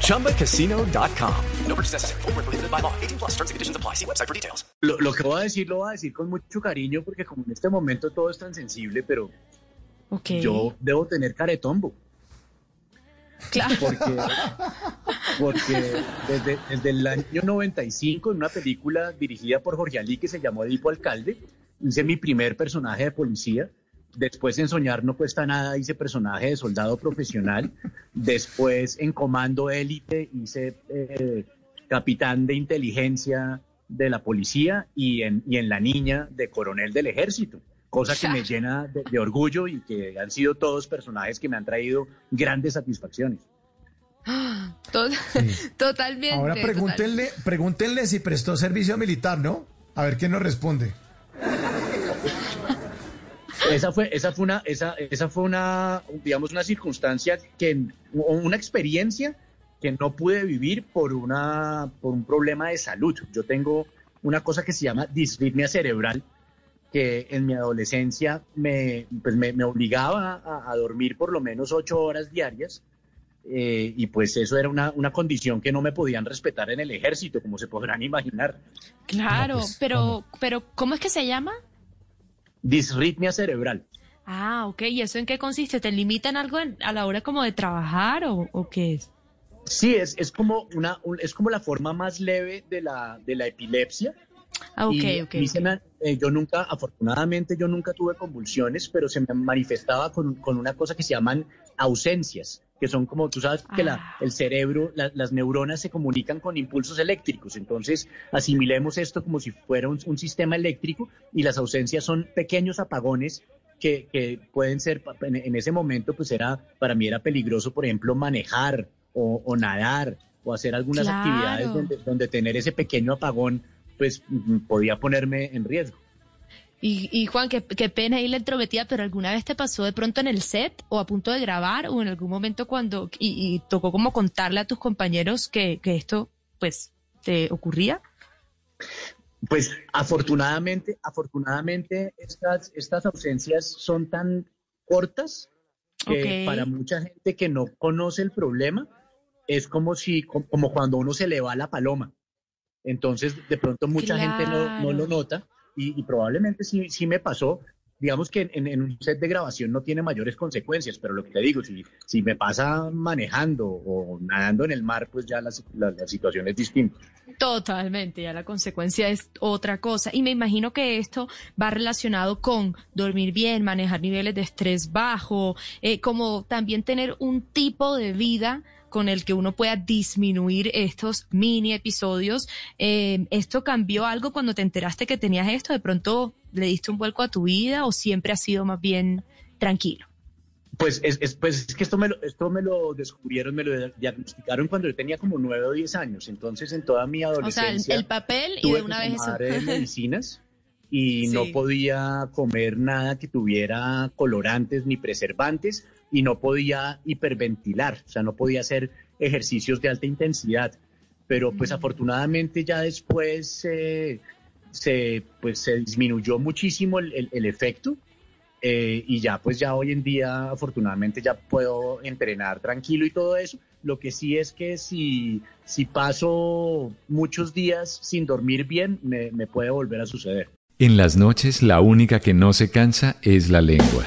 ChumbaCasino.com. No purchase necessary. Full prohibited by law. 18 plus terms and conditions apply. See website for details. Lo, lo, que voy a decir lo voy a decir con mucho cariño porque como en este momento todo es tan sensible, pero okay. yo debo tener caretombo. Claro. Porque, porque desde, desde, el año 95, en una película dirigida por Jorge Ali que se llamó Edipo Alcalde, hice mi primer personaje de policía. Después en Soñar no cuesta nada hice personaje de soldado profesional. Después en Comando Élite hice eh, capitán de inteligencia de la policía y en, y en La Niña de coronel del ejército cosa que me llena de, de, orgullo y que han sido todos personajes que me han traído grandes satisfacciones. Totalmente. Ahora pregúntenle, total. pregúntenle si prestó servicio militar, ¿no? A ver quién nos responde. Esa fue, esa fue una, esa, esa fue una, digamos, una circunstancia que, una experiencia que no pude vivir por una, por un problema de salud. Yo tengo una cosa que se llama disritmia cerebral, que en mi adolescencia me, pues me, me obligaba a, a, dormir por lo menos ocho horas diarias. Eh, y pues eso era una, una, condición que no me podían respetar en el ejército, como se podrán imaginar. Claro, no, pues, pero, ¿cómo? pero ¿cómo es que se llama? Disritmia cerebral. Ah, ok. ¿Y eso en qué consiste? ¿Te limitan algo en, a la hora como de trabajar o, o qué es? Sí, es, es, como una, un, es como la forma más leve de la, de la epilepsia. Ah, ok, y, ok. y se me, eh, yo nunca, afortunadamente, yo nunca tuve convulsiones, pero se me manifestaba con, con una cosa que se llaman ausencias, que son como, tú sabes, que la, Ah. el cerebro, la- las neuronas se comunican con impulsos eléctricos. Entonces, asimilemos esto como si fuera un, un sistema eléctrico y las ausencias son pequeños apagones que, que pueden ser, en, en ese momento, pues era, para mí era peligroso, por ejemplo, manejar o, o nadar o hacer algunas Claro. actividades donde, donde tener ese pequeño apagón, pues podía ponerme en riesgo. Y, y Juan, qué, qué pena ahí la entrometida, pero ¿alguna vez te pasó de pronto en el set o a punto de grabar o en algún momento cuando y, y tocó como contarle a tus compañeros que, que esto pues te ocurría? Pues afortunadamente, afortunadamente estas, estas ausencias son tan cortas que para mucha gente que no conoce el problema es como si como, cuando uno se le va la paloma. Entonces, de pronto mucha gente no, no lo nota y, y probablemente sí, sí me pasó. Digamos que en, un set de grabación no tiene mayores consecuencias, pero lo que te digo, si, si me pasa manejando o nadando en el mar, pues ya la, la, la situación es distinta. Totalmente, ya la consecuencia es otra cosa. Y me imagino que esto va relacionado con dormir bien, manejar niveles de estrés bajo, eh, como también tener un tipo de vida con el que uno pueda disminuir estos mini episodios. Eh, ¿Esto cambió algo cuando te enteraste que tenías esto? ¿De pronto le diste un vuelco a tu vida o siempre ha sido más bien tranquilo? Pues es, es- pues es que esto me, lo, esto me lo descubrieron, me lo diagnosticaron cuando yo tenía como nueve o diez años. Entonces, en toda mi O sea, el, adolescencia, el papel y de una vez eso. eh, medicinas y no podía comer nada que tuviera colorantes ni preservantes y no podía hiperventilar, o sea, no podía hacer ejercicios de alta intensidad. Pero pues Mm. afortunadamente ya después eh, se, pues, se disminuyó muchísimo el, el- el efecto eh, y ya pues ya hoy en día afortunadamente ya puedo entrenar tranquilo y todo eso. Lo que sí es que si, si paso muchos días sin dormir bien, me, me puede volver a suceder. En las noches la única que no se cansa es la lengua.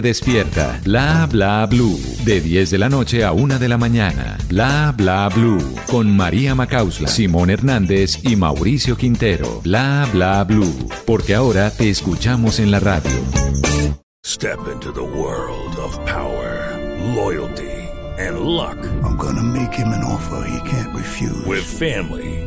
te despierta. Bla bla blue. De 10 de la noche a 1 de la mañana. Bla bla blue. Con María Macausla, Simón Hernández y Mauricio Quintero. Bla bla blue. Porque ahora te escuchamos en la radio. Step into the world of power, loyalty, and luck. I'm gonna make him an offer he can't refuse. With family,